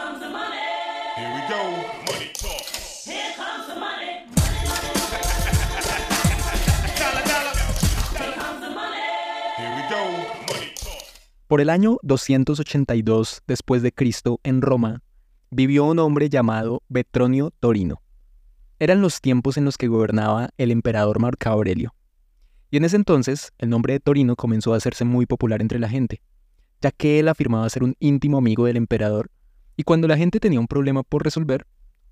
comes the money. Here we go. Money talk. Here comes the money. Dollar, dollar. Here comes the money. Here we go. Money talk. Por el año 282 después de Cristo en Roma, vivió un hombre llamado Vetronio Torino. Eran los tiempos en los que gobernaba el emperador Marco Aurelio. Y en ese entonces, el nombre de Torino comenzó a hacerse muy popular entre la gente, ya que él afirmaba ser un íntimo amigo del emperador, y cuando la gente tenía un problema por resolver,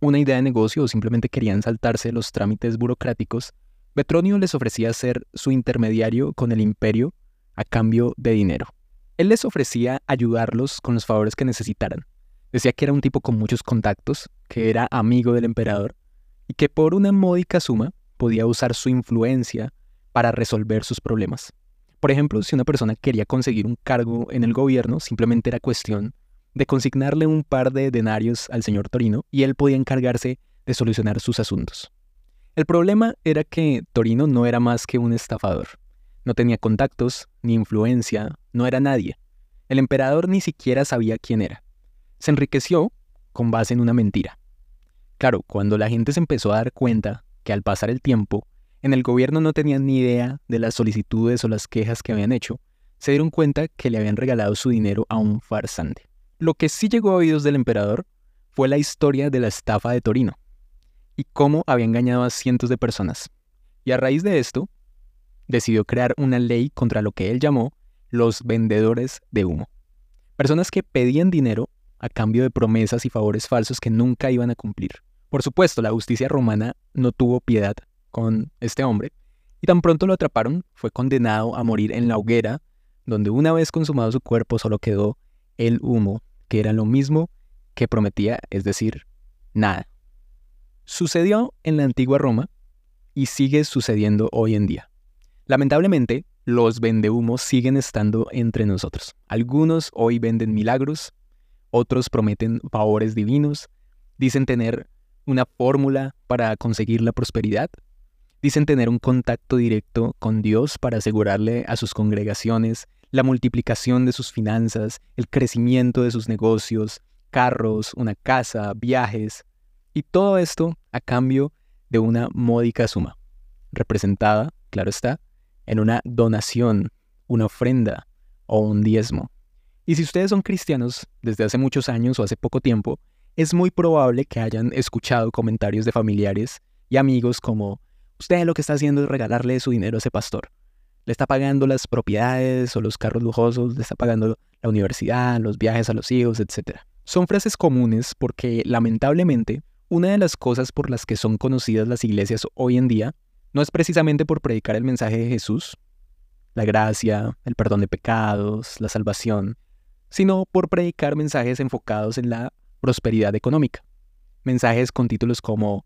una idea de negocio o simplemente querían saltarse los trámites burocráticos, Vetronio les ofrecía ser su intermediario con el imperio a cambio de dinero. Él les ofrecía ayudarlos con los favores que necesitaran. Decía que era un tipo con muchos contactos, que era amigo del emperador y que por una módica suma podía usar su influencia para resolver sus problemas. Por ejemplo, si una persona quería conseguir un cargo en el gobierno, simplemente era cuestión de consignarle un par de denarios al señor Torino y él podía encargarse de solucionar sus asuntos. El problema era que Torino no era más que un estafador. No tenía contactos, ni influencia, no era nadie. El emperador ni siquiera sabía quién era. Se enriqueció con base en una mentira. Claro, cuando la gente se empezó a dar cuenta que al pasar el tiempo, en el gobierno no tenían ni idea de las solicitudes o las quejas que habían hecho, se dieron cuenta que le habían regalado su dinero a un farsante. Lo que sí llegó a oídos del emperador fue la historia de la estafa de Torino y cómo había engañado a cientos de personas. Y a raíz de esto, decidió crear una ley contra lo que él llamó los vendedores de humo. Personas que pedían dinero a cambio de promesas y favores falsos que nunca iban a cumplir. Por supuesto, la justicia romana no tuvo piedad con este hombre, y tan pronto lo atraparon, fue condenado a morir en la hoguera, donde una vez consumado su cuerpo solo quedó el humo, que era lo mismo que prometía, es decir, nada. Sucedió en la antigua Roma y sigue sucediendo hoy en día. Lamentablemente, los vendehumos siguen estando entre nosotros. Algunos hoy venden milagros, otros prometen favores divinos, dicen tener una fórmula para conseguir la prosperidad, dicen tener un contacto directo con Dios para asegurarle a sus congregaciones la multiplicación de sus finanzas, el crecimiento de sus negocios, carros, una casa, viajes, y todo esto a cambio de una módica suma, representada, claro está, en una donación, una ofrenda o un diezmo. Y si ustedes son cristianos desde hace muchos años o hace poco tiempo, es muy probable que hayan escuchado comentarios de familiares y amigos como, usted lo que está haciendo es regalarle su dinero a ese pastor. Le está pagando las propiedades o los carros lujosos, le está pagando la universidad, los viajes a los hijos, etc. Son frases comunes porque lamentablemente una de las cosas por las que son conocidas las iglesias hoy en día no es precisamente por predicar el mensaje de Jesús, la gracia, el perdón de pecados, la salvación, sino por predicar mensajes enfocados en la prosperidad económica. Mensajes con títulos como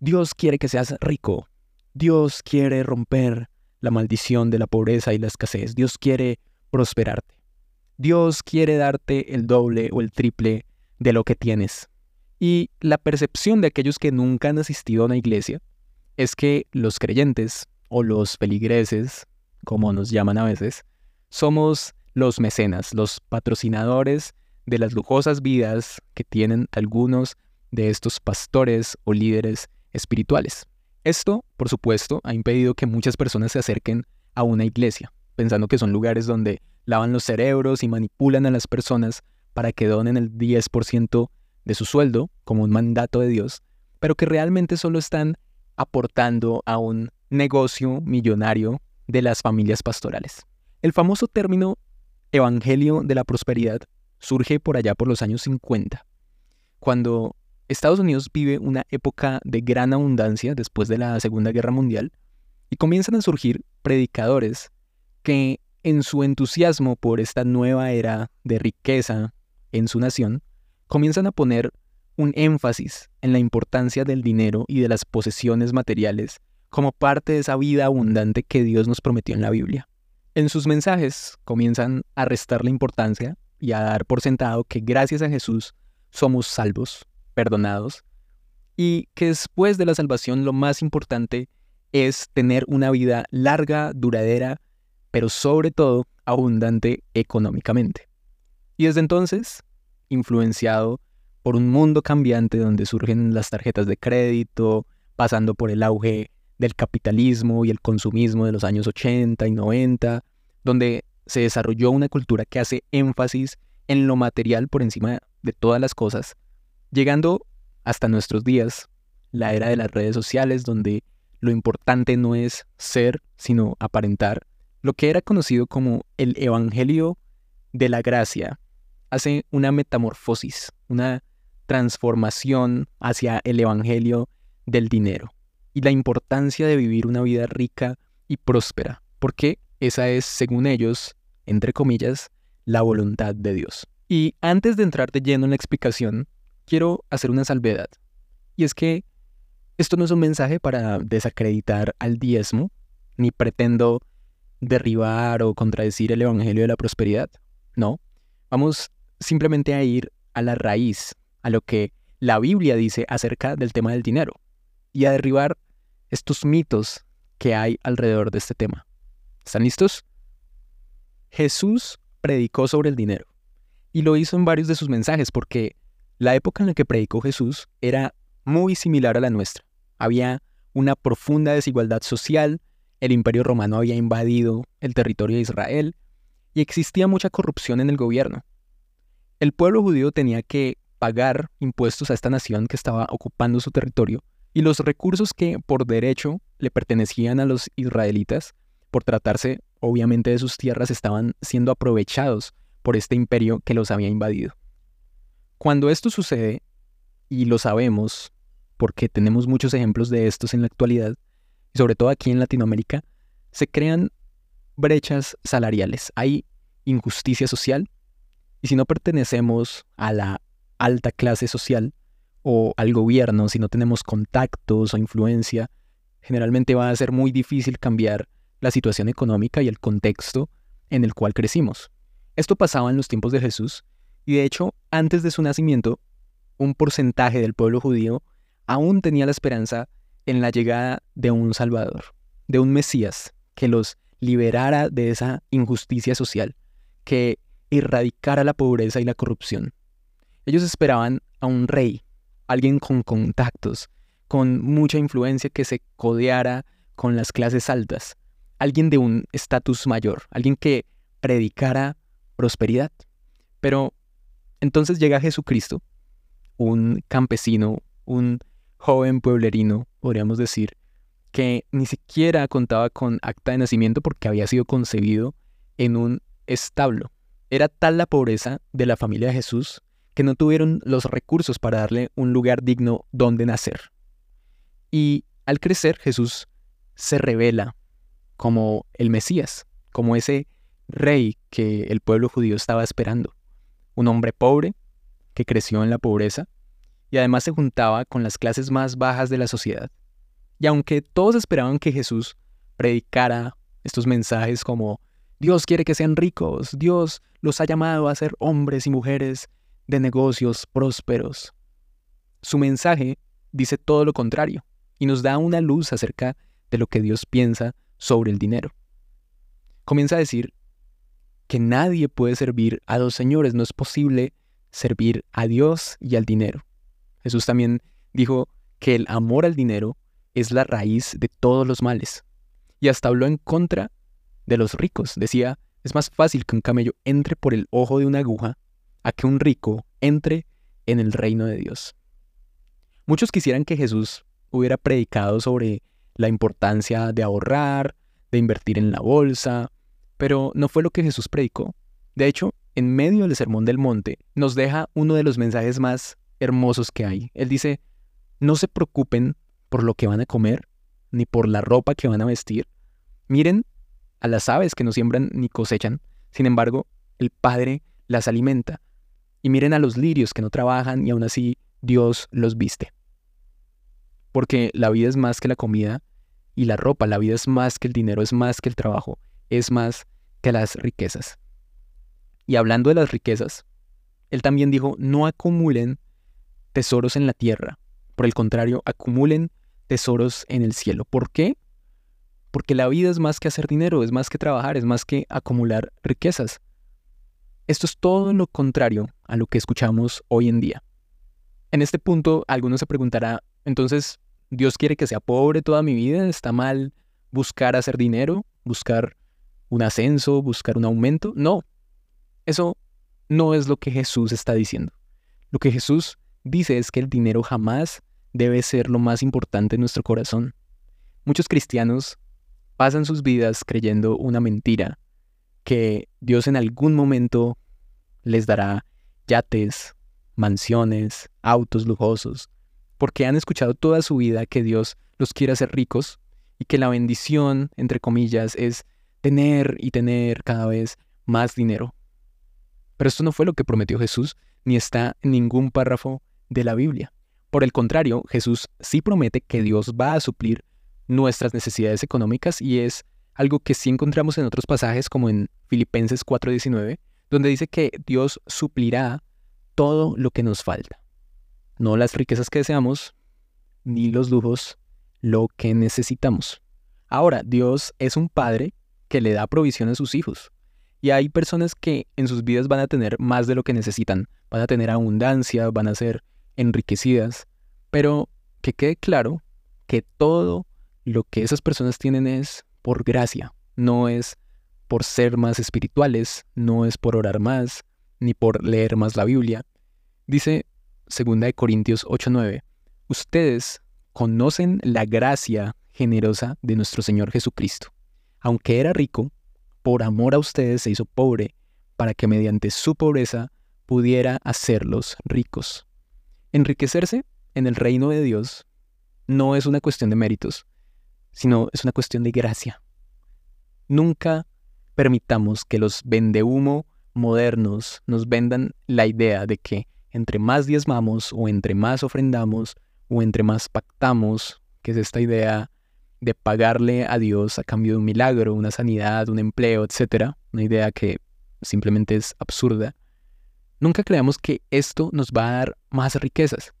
Dios quiere que seas rico, Dios quiere romper la maldición de la pobreza y la escasez, Dios quiere prosperarte, Dios quiere darte el doble o el triple de lo que tienes. Y la percepción de aquellos que nunca han asistido a una iglesia es que los creyentes o los feligreses, como nos llaman a veces, somos los mecenas, los patrocinadores de las lujosas vidas que tienen algunos de estos pastores o líderes espirituales. Esto, por supuesto, ha impedido que muchas personas se acerquen a una iglesia, pensando que son lugares donde lavan los cerebros y manipulan a las personas para que donen el 10% de su sueldo como un mandato de Dios, pero que realmente solo están aportando a un negocio millonario de las familias pastorales. El famoso término Evangelio de la Prosperidad surge por allá por los años 50, cuando Estados Unidos vive una época de gran abundancia después de la Segunda Guerra Mundial y comienzan a surgir predicadores que en su entusiasmo por esta nueva era de riqueza en su nación, comienzan a poner un énfasis en la importancia del dinero y de las posesiones materiales como parte de esa vida abundante que Dios nos prometió en la Biblia. En sus mensajes comienzan a restar la importancia y a dar por sentado que gracias a Jesús somos salvos, perdonados, y que después de la salvación lo más importante es tener una vida larga, duradera, pero sobre todo abundante económicamente. Y desde entonces, influenciado por un mundo cambiante donde surgen las tarjetas de crédito, pasando por el auge del capitalismo y el consumismo de los años 80 y 90, donde se desarrolló una cultura que hace énfasis en lo material por encima de todas las cosas, llegando hasta nuestros días, la era de las redes sociales, donde lo importante no es ser, sino aparentar, lo que era conocido como el Evangelio de la Gracia, hace una metamorfosis, una transformación hacia el Evangelio del dinero y la importancia de vivir una vida rica y próspera, porque esa es, según ellos, entre comillas, la voluntad de Dios. Y antes de entrar de lleno en la explicación, quiero hacer una salvedad. Y es que esto no es un mensaje para desacreditar al diezmo, ni pretendo derribar o contradecir el Evangelio de la Prosperidad. No, vamos simplemente a ir a la raíz, a lo que la Biblia dice acerca del tema del dinero, y a derribar estos mitos que hay alrededor de este tema. ¿Están listos? Jesús predicó sobre el dinero, y lo hizo en varios de sus mensajes porque la época en la que predicó Jesús era muy similar a la nuestra. Había una profunda desigualdad social, el imperio romano había invadido el territorio de Israel y existía mucha corrupción en el gobierno. El pueblo judío tenía que pagar impuestos a esta nación que estaba ocupando su territorio y los recursos que por derecho le pertenecían a los israelitas, por tratarse obviamente de sus tierras, estaban siendo aprovechados por este imperio que los había invadido. Cuando esto sucede, y lo sabemos porque tenemos muchos ejemplos de estos en la actualidad, y sobre todo aquí en Latinoamérica, se crean brechas salariales, hay injusticia social, y si no pertenecemos a la alta clase social o al gobierno, si no tenemos contactos o influencia, generalmente va a ser muy difícil cambiar la situación económica y el contexto en el cual crecimos. Esto pasaba en los tiempos de Jesús y de hecho, antes de su nacimiento, un porcentaje del pueblo judío aún tenía la esperanza en la llegada de un Salvador, de un Mesías que los liberara de esa injusticia social, que erradicara la pobreza y la corrupción. Ellos esperaban a un rey, alguien con contactos, con mucha influencia que se codeara con las clases altas, alguien de un estatus mayor, alguien que predicara prosperidad. Pero entonces llega Jesucristo, un campesino, un joven pueblerino, podríamos decir, que ni siquiera contaba con acta de nacimiento porque había sido concebido en un establo. Era tal la pobreza de la familia de Jesús que no tuvieron los recursos para darle un lugar digno donde nacer. Y al crecer Jesús se revela como el Mesías, como ese rey que el pueblo judío estaba esperando un hombre pobre que creció en la pobreza y además se juntaba con las clases más bajas de la sociedad. Y aunque todos esperaban que Jesús predicara estos mensajes como Dios quiere que sean ricos, Dios los ha llamado a ser hombres y mujeres de negocios prósperos, su mensaje dice todo lo contrario y nos da una luz acerca de lo que Dios piensa sobre el dinero. Comienza a decir que nadie puede servir a dos señores, no es posible servir a Dios y al dinero. Jesús también dijo que el amor al dinero es la raíz de todos los males. Y hasta habló en contra de los ricos. Decía, es más fácil que un camello entre por el ojo de una aguja a que un rico entre en el reino de Dios. Muchos quisieran que Jesús hubiera predicado sobre la importancia de ahorrar, de invertir en la bolsa, pero no fue lo que Jesús predicó. De hecho, en medio del Sermón del Monte, nos deja uno de los mensajes más hermosos que hay. Él dice, no se preocupen por lo que van a comer, ni por la ropa que van a vestir. Miren a las aves que no siembran ni cosechan, sin embargo, el Padre las alimenta. Y miren a los lirios que no trabajan y aún así Dios los viste. Porque la vida es más que la comida y la ropa, la vida es más que el dinero, es más que el trabajo, es más que las riquezas. Y hablando de las riquezas, él también dijo, no acumulen tesoros en la tierra, por el contrario, acumulen tesoros en el cielo. ¿Por qué? Porque la vida es más que hacer dinero, es más que trabajar, es más que acumular riquezas. Esto es todo lo contrario a lo que escuchamos hoy en día. En este punto, alguno se preguntará, entonces, ¿Dios quiere que sea pobre toda mi vida? ¿Está mal buscar hacer dinero? ¿Buscar un ascenso? ¿Buscar un aumento? No, eso no es lo que Jesús está diciendo. Lo que Jesús dice es que el dinero jamás debe ser lo más importante en nuestro corazón. Muchos cristianos pasan sus vidas creyendo una mentira, que Dios en algún momento les dará yates, mansiones, autos lujosos, porque han escuchado toda su vida que Dios los quiere hacer ricos y que la bendición, entre comillas, es tener y tener cada vez más dinero. Pero esto no fue lo que prometió Jesús, ni está en ningún párrafo de la Biblia. Por el contrario, Jesús sí promete que Dios va a suplir nuestras necesidades económicas y es algo que sí encontramos en otros pasajes como en Filipenses 4:19, donde dice que Dios suplirá todo lo que nos falta. No las riquezas que deseamos, ni los lujos, lo que necesitamos. Ahora, Dios es un padre que le da provisión a sus hijos. Y hay personas que en sus vidas van a tener más de lo que necesitan, van a tener abundancia, van a ser enriquecidas, pero que quede claro que todo lo que esas personas tienen es por gracia, no es por ser más espirituales, no es por orar más, ni por leer más la Biblia. Dice 2 Corintios 8:9, ustedes conocen la gracia generosa de nuestro Señor Jesucristo. Aunque era rico, por amor a ustedes se hizo pobre, para que mediante su pobreza pudiera hacerlos ricos. Enriquecerse en el reino de Dios no es una cuestión de méritos, sino es una cuestión de gracia. Nunca permitamos que los vendehumo modernos nos vendan la idea de que entre más diezmamos o entre más ofrendamos o entre más pactamos, que es esta idea de pagarle a Dios a cambio de un milagro, una sanidad, un empleo, etc. Una idea que simplemente es absurda. Nunca creamos que esto nos va a dar más riquezas.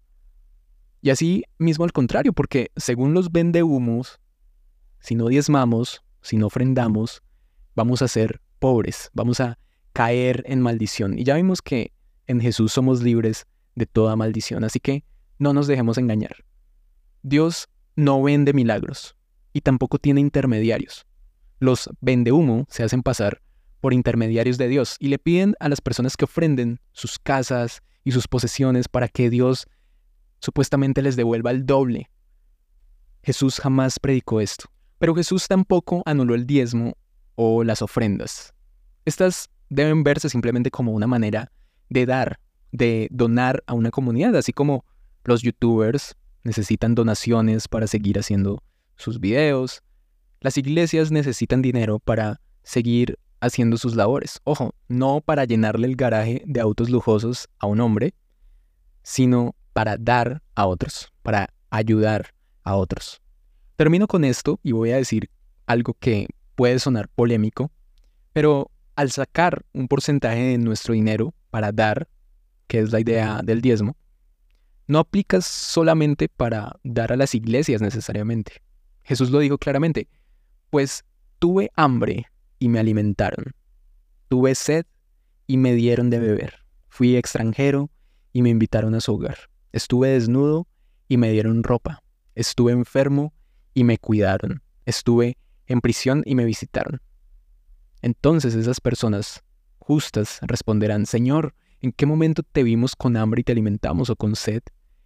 Y así mismo al contrario, porque según los vendehumos, si no diezmamos, si no ofrendamos, vamos a ser pobres, vamos a caer en maldición. Y ya vimos que en Jesús somos libres de toda maldición, así que no nos dejemos engañar. Dios no vende milagros, y tampoco tiene intermediarios. Los vende humo se hacen pasar por intermediarios de Dios y le piden a las personas que ofrenden sus casas y sus posesiones para que Dios supuestamente les devuelva el doble. Jesús jamás predicó esto, pero Jesús tampoco anuló el diezmo o las ofrendas. Estas deben verse simplemente como una manera de dar, de donar a una comunidad, así como los youtubers necesitan donaciones para seguir haciendo sus videos. Las iglesias necesitan dinero para seguir haciendo sus labores. Ojo, no para llenarle el garaje de autos lujosos a un hombre, sino para dar a otros, para ayudar a otros. Termino con esto y voy a decir algo que puede sonar polémico, pero al sacar un porcentaje de nuestro dinero para dar, que es la idea del diezmo, no aplicas solamente para dar a las iglesias necesariamente. Jesús lo dijo claramente, pues tuve hambre y me alimentaron, tuve sed y me dieron de beber, fui extranjero y me invitaron a su hogar, estuve desnudo y me dieron ropa, estuve enfermo y me cuidaron, estuve en prisión y me visitaron. Entonces esas personas justas responderán, Señor, ¿en qué momento te vimos con hambre y te alimentamos o con sed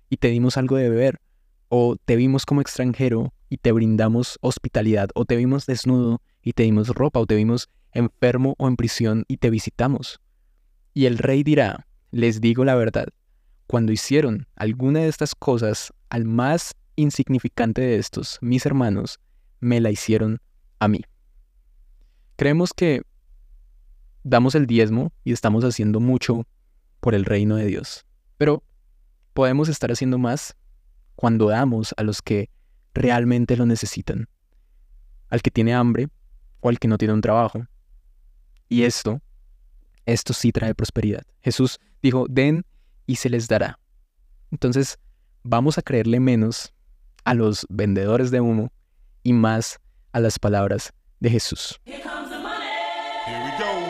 y te dimos algo de beber? ¿O te vimos como extranjero y te brindamos hospitalidad, o te vimos desnudo y te dimos ropa, o te vimos enfermo o en prisión y te visitamos. Y el rey dirá, les digo la verdad, cuando hicieron alguna de estas cosas al más insignificante de estos, mis hermanos, me la hicieron a mí. Creemos que damos el diezmo y estamos haciendo mucho por el reino de Dios, pero podemos estar haciendo más cuando damos a los que realmente lo necesitan, al que tiene hambre o al que no tiene un trabajo. Y esto, esto sí trae prosperidad. Jesús dijo, den y se les dará. Entonces, vamos a creerle menos a los vendedores de humo y más a las palabras de Jesús. Here comes the money. Here we go.